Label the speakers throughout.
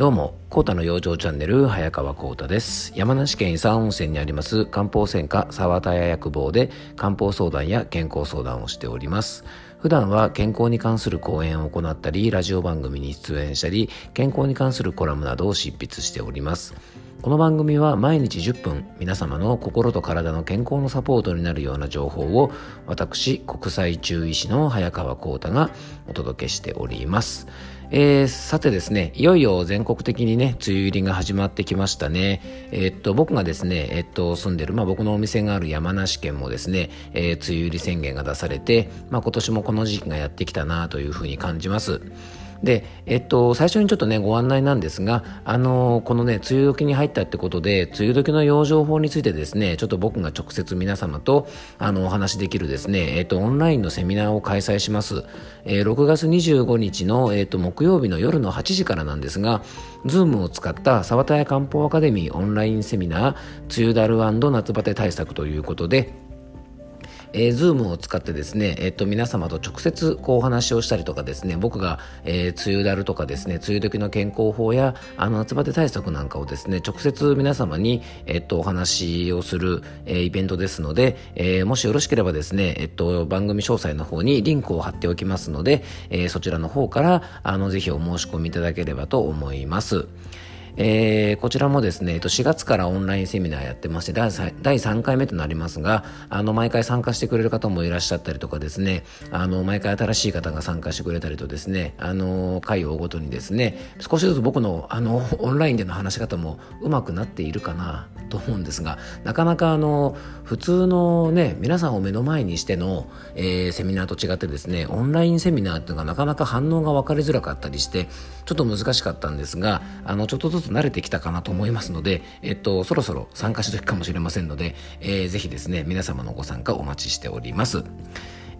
Speaker 1: どうも、コータの養生チャンネル、早川コータです。山梨県伊佐温泉にあります漢方専科沢田屋薬房で漢方相談や健康相談をしております。普段は健康に関する講演を行ったり、ラジオ番組に出演したり、健康に関するコラムなどを執筆しております。この番組は毎日10分皆様の心と体の健康のサポートになるような情報を私国際中医師の早川浩太がお届けしております。えー、さてですね、いよいよ全国的にね、梅雨入りが始まってきましたね。えー、っと、僕がですね、えー、っと、住んでる、まあ僕のお店がある山梨県もですね、え梅雨入り宣言が出されて、まあ今年もこの時期がやってきたなというふうに感じます。で、えっと、最初にちょっとね、ご案内なんですが、あの、このね、梅雨時に入ったってことで、梅雨時の養生法についてですね、ちょっと僕が直接皆様と、あの、お話しできるですね、えっと、オンラインのセミナーを開催します。えー、6月25日の、えっと、木曜日の夜の8時からなんですが、ズームを使った沢田屋漢方アカデミーオンラインセミナー、梅雨だる夏バテ対策ということで、えー、ズームを使ってですね、えっと、皆様と直接こうお話をしたりとかですね、僕が、えー、梅雨だるとかですね、梅雨時の健康法や、あの、夏バテ対策なんかをですね、直接皆様に、えっと、お話をする、えー、イベントですので、えー、もしよろしければですね、えっと、番組詳細の方にリンクを貼っておきますので、えー、そちらの方から、あの、ぜひお申し込みいただければと思います。えー、こちらもですね、えっと4月からオンラインセミナーやってまして、第 3, 第3回目となりますが、あの、毎回参加してくれる方もいらっしゃったりとかですね、あの、毎回新しい方が参加してくれたりとですね、あの、回をごとにですね、少しずつ僕の、あの、オンラインでの話し方もうまくなっているかな。と思うんですが、なかなかあの、普通のね、皆さんを目の前にしての、えー、セミナーと違ってですね、オンラインセミナーっていうのがなかなか反応が分かりづらかったりして、ちょっと難しかったんですが、あの、ちょっとずつ慣れてきたかなと思いますので、えっと、そろそろ参加していくかもしれませんので、えー、ぜひですね、皆様のご参加お待ちしております。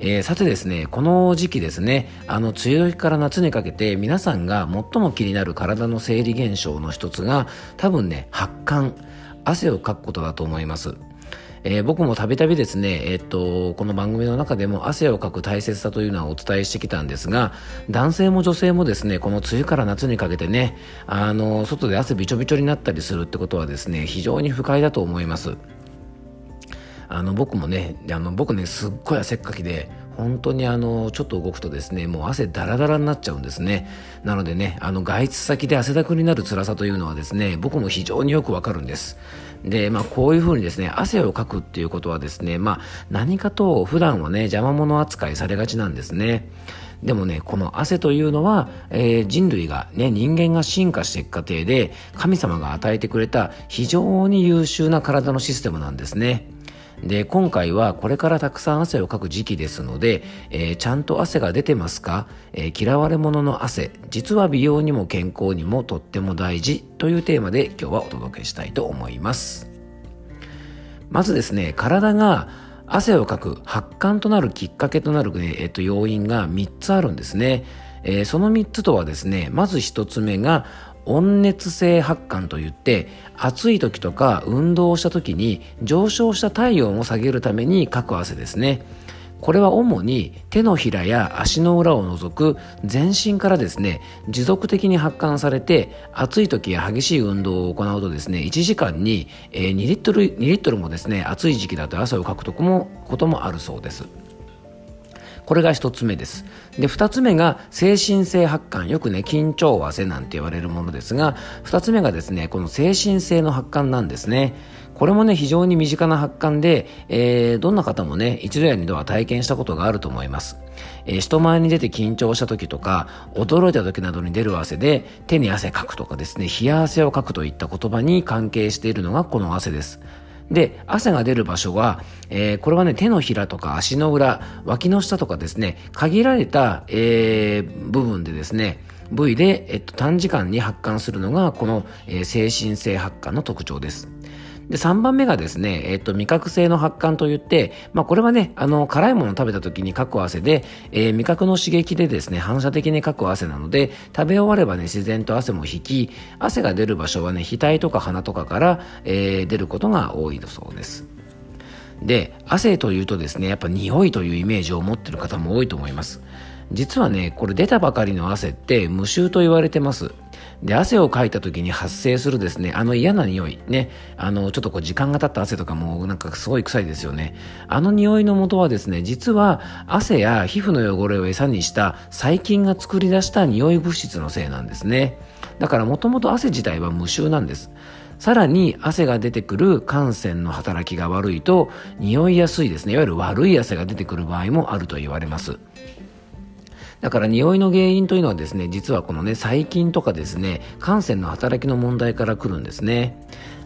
Speaker 1: えー、さてですね、この時期ですね、あの、梅雨時から夏にかけて皆さんが最も気になる体の生理現象の一つが、多分ね、発汗、汗をかくことだと思います。えー、僕もたびたびですね、え、っと、この番組の中でも汗をかく大切さというのはお伝えしてきたんですが、男性も女性もですね、この梅雨から夏にかけてね、あの、外で汗びちょびちょになったりするってことはですね、非常に不快だと思います。あの、僕もね、あの、僕ね、すっごい汗っかきで、本当にあの、ちょっと動くとですね、もう汗ダラダラになっちゃうんですね。なのでね、あの、外出先で汗だくになる辛さというのはですね、僕も非常によくわかるんです。で、まあ、こういうふうにですね、汗をかくっていうことはですね、まあ、何かと普段はね、邪魔者扱いされがちなんですね。でもね、この汗というのは、えー、人類がね、人間が進化していく過程で、神様が与えてくれた非常に優秀な体のシステムなんですね。で、今回はこれからたくさん汗をかく時期ですので、えー、ちゃんと汗が出てますか、えー、嫌われ者の汗、実は美容にも健康にもとっても大事というテーマで今日はお届けしたいと思います。まずですね、体が汗をかく発汗となるきっかけとなる、ね、えっと、要因が3つあるんですね。えー、その3つとはですね、まず1つ目が温熱性発汗といって暑い時とか運動をした時に上昇した体温を下げるためにかく汗ですね。これは主に手のひらや足の裏を除く全身からですね持続的に発汗されて暑い時や激しい運動を行うとですね1時間に2リットル2リットルもですね暑い時期だと汗をかくとこもこともあるそうです。これが一つ目です。で、二つ目が精神性発汗。よくね、緊張汗なんて言われるものですが、二つ目がですね、この精神性の発汗なんですね。これもね、非常に身近な発汗で、えー、どんな方もね、一度や二度は体験したことがあると思います。えー、人前に出て緊張した時とか、驚いた時などに出る汗で、手に汗かくとかですね、冷や汗をかくといった言葉に関係しているのがこの汗です。で、汗が出る場所は、えー、これはね、手のひらとか足の裏、脇の下とかですね、限られた、えー、部分でですね、部位で、えっと、短時間に発汗するのが、この、えー、精神性発汗の特徴です。で、3番目がですね、えっと、味覚性の発汗といって、まあ、これはね、あの、辛いものを食べた時にかく汗で、えー、味覚の刺激でですね、反射的にかく汗なので、食べ終わればね、自然と汗も引き、汗が出る場所はね、額とか鼻とかから、えー、出ることが多いそうです。で、汗というとですね、やっぱ匂いというイメージを持ってる方も多いと思います。実はね、これ出たばかりの汗って無臭と言われてます。で、汗をかいた時に発生するですね、あの嫌な匂い、ね、あの、ちょっとこう時間が経った汗とかもなんかすごい臭いですよね。あの匂いの元はですね、実は汗や皮膚の汚れを餌にした細菌が作り出した匂い物質のせいなんですね。だからもともと汗自体は無臭なんです。さらに汗が出てくる汗腺の働きが悪いと匂いやすいですね。いわゆる悪い汗が出てくる場合もあると言われます。だから匂いの原因というのはですね、実はこのね、細菌とかですね、汗腺の働きの問題から来るんですね。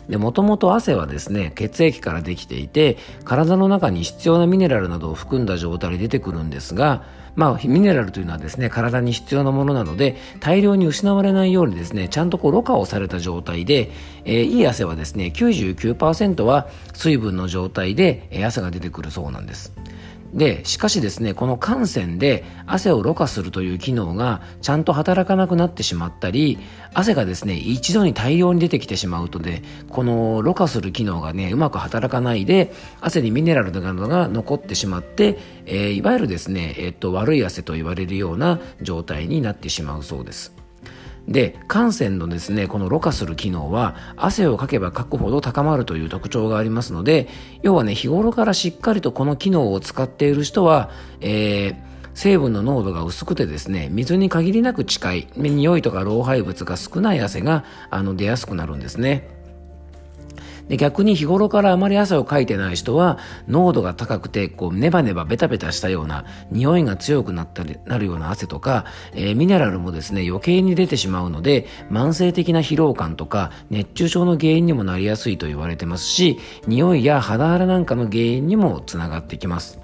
Speaker 1: で、もともと汗はですね、血液からできていて、体の中に必要なミネラルなどを含んだ状態で出てくるんですが、まあ、ミネラルというのはですね、体に必要なものなので、大量に失われないようにですね、ちゃんとこう、ろ過をされた状態で、えー、いい汗はですね、99%は水分の状態で、えー、汗が出てくるそうなんです。で、しかしですね、この汗腺で汗をろ過するという機能がちゃんと働かなくなってしまったり、汗がですね、一度に大量に出てきてしまうとで、このろ過する機能がね、うまく働かないで、汗にミネラルなどが残ってしまって、えー、いわゆるですね、えっと、悪い汗と言われるような状態になってしまうそうです。で汗腺のですねこのろ過する機能は汗をかけばかくほど高まるという特徴がありますので要はね日頃からしっかりとこの機能を使っている人は、えー、成分の濃度が薄くてですね水に限りなく近い匂いとか老廃物が少ない汗があの出やすくなるんですね。で逆に日頃からあまり汗をかいてない人は濃度が高くてこうネバネバベタベタしたような匂いが強くなったりなるような汗とか、えー、ミネラルもですね余計に出てしまうので慢性的な疲労感とか熱中症の原因にもなりやすいと言われてますし匂いや肌荒れなんかの原因にもつながってきます。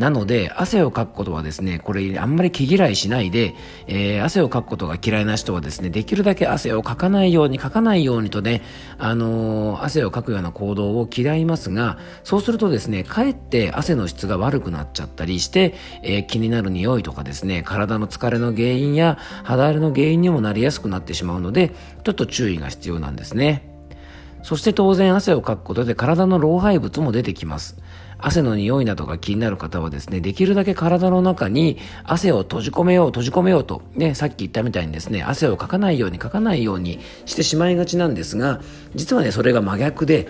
Speaker 1: なので、汗をかくことはですね、これあんまり毛嫌いしないで、えー、汗をかくことが嫌いな人はですね、できるだけ汗をかかないように、かかないようにとね、あのー、汗をかくような行動を嫌いますが、そうするとですね、かえって汗の質が悪くなっちゃったりして、えー、気になる匂いとかですね、体の疲れの原因や肌荒れの原因にもなりやすくなってしまうので、ちょっと注意が必要なんですね。そして当然汗をかくことで体の老廃物も出てきます。汗の匂いなどが気になる方はですね、できるだけ体の中に汗を閉じ込めよう、閉じ込めようと、ね、さっき言ったみたいにですね、汗をかかないようにかかないようにしてしまいがちなんですが、実はね、それが真逆で、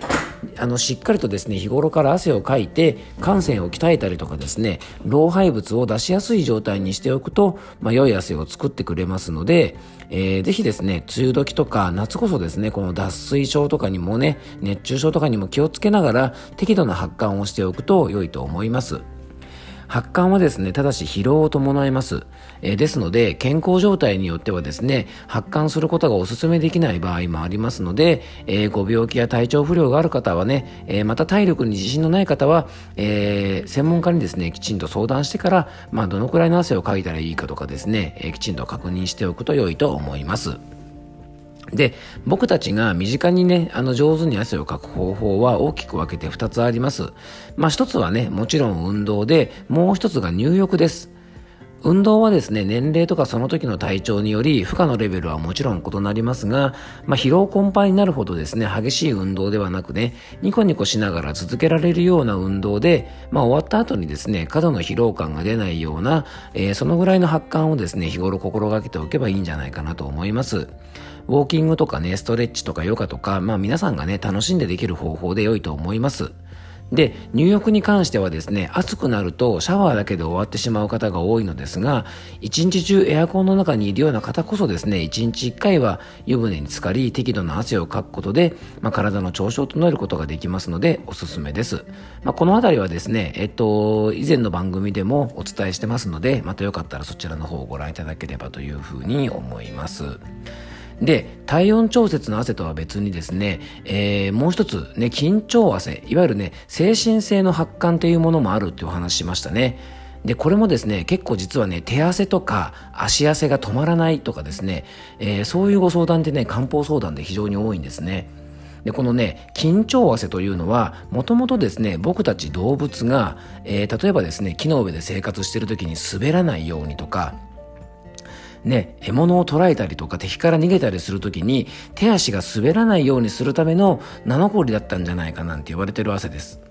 Speaker 1: あの、しっかりとですね、日頃から汗をかいて、汗腺を鍛えたりとかですね、老廃物を出しやすい状態にしておくと、まあ、良い汗を作ってくれますので、えー、ぜひですね、梅雨時とか夏こそですね、この脱水症とかにもね、熱中症とかにも気をつけながら適度な発汗をしておくと良いと思います。発汗はですね、ただし疲労を伴います。えー、ですので、健康状態によってはですね、発汗することがお勧めできない場合もありますので、えー、ご病気や体調不良がある方はね、えー、また体力に自信のない方は、え専門家にですね、きちんと相談してから、まあ、どのくらいの汗をかいたらいいかとかですね、えきちんと確認しておくと良いと思います。で、僕たちが身近にね、あの上手に汗をかく方法は大きく分けて2つあります。まあ1つはね、もちろん運動で、もう1つが入浴です。運動はですね、年齢とかその時の体調により負荷のレベルはもちろん異なりますが、まあ、疲労困憊になるほどですね、激しい運動ではなくね、ニコニコしながら続けられるような運動で、まあ、終わった後にですね、過度の疲労感が出ないような、えー、そのぐらいの発汗をですね、日頃心がけておけばいいんじゃないかなと思います。ウォーキングとかね、ストレッチとかヨガとか、まあ皆さんがね、楽しんでできる方法で良いと思います。で、入浴に関してはですね、暑くなるとシャワーだけで終わってしまう方が多いのですが、一日中エアコンの中にいるような方こそですね、一日一回は湯船に浸かり、適度な汗をかくことで、まあ、体の調子を整えることができますので、おすすめです。まあ、このあたりはですね、えっと、以前の番組でもお伝えしてますので、またよかったらそちらの方をご覧いただければというふうに思います。で、体温調節の汗とは別にですね、えー、もう一つね、緊張汗、いわゆるね、精神性の発汗というものもあるってお話しましたね。で、これもですね、結構実はね、手汗とか足汗が止まらないとかですね、えー、そういうご相談ってね、漢方相談で非常に多いんですね。で、このね、緊張汗というのは、もともとですね、僕たち動物が、えー、例えばですね、木の上で生活してる時に滑らないようにとか、ね、獲物を捕らえたりとか敵から逃げたりするときに手足が滑らないようにするためのナノコリだったんじゃないかなんて言われてる汗です。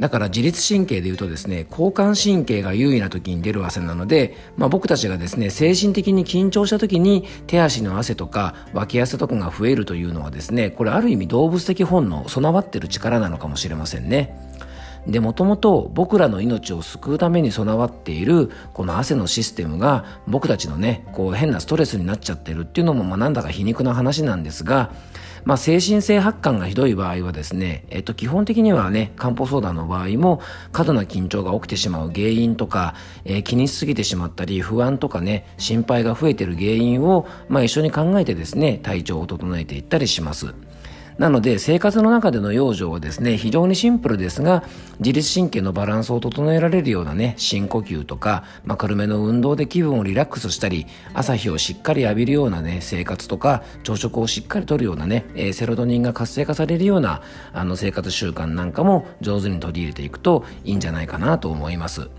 Speaker 1: だから自律神経で言うとですね、交感神経が優位な時に出る汗なので、まあ、僕たちがですね、精神的に緊張した時に手足の汗とか脇汗とかが増えるというのはですね、これある意味動物的本能、備わってる力なのかもしれませんね。で、もともと僕らの命を救うために備わっているこの汗のシステムが僕たちのね、こう変なストレスになっちゃってるっていうのもまあなんだか皮肉な話なんですが、まあ、精神性発汗がひどい場合はですね、えっと、基本的にはね、漢方相談の場合も、過度な緊張が起きてしまう原因とか、えー、気にしすぎてしまったり、不安とかね、心配が増えてる原因を、まあ、一緒に考えてですね、体調を整えていったりします。なので生活の中での養生はですね非常にシンプルですが自律神経のバランスを整えられるようなね深呼吸とか、まあ、軽めの運動で気分をリラックスしたり朝日をしっかり浴びるようなね生活とか朝食をしっかりとるようなね、えー、セロトニンが活性化されるようなあの生活習慣なんかも上手に取り入れていくといいんじゃないかなと思います。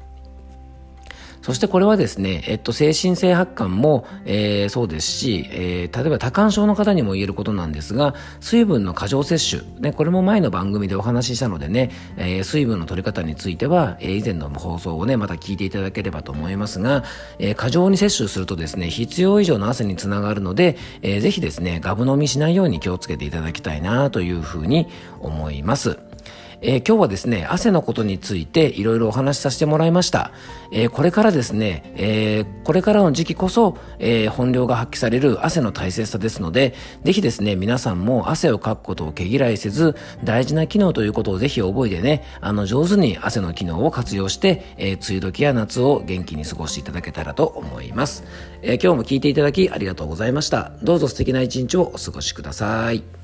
Speaker 1: そしてこれはですね、えっと、精神性発汗も、えー、そうですし、えー、例えば多汗症の方にも言えることなんですが、水分の過剰摂取、ね、これも前の番組でお話ししたのでね、えー、水分の取り方については、えー、以前の放送をね、また聞いていただければと思いますが、えー、過剰に摂取するとですね、必要以上の汗につながるので、えー、ぜひですね、ガブ飲みしないように気をつけていただきたいなというふうに思います。えー、今日はですね、汗のことについていろいろお話しさせてもらいました。えー、これからですね、えー、これからの時期こそ、え本領が発揮される汗の大切さですので、ぜひですね、皆さんも汗をかくことを毛嫌いせず、大事な機能ということをぜひ覚えてね、あの、上手に汗の機能を活用して、え梅雨時や夏を元気に過ごしていただけたらと思います。え今日も聞いていただきありがとうございました。どうぞ素敵な一日をお過ごしください。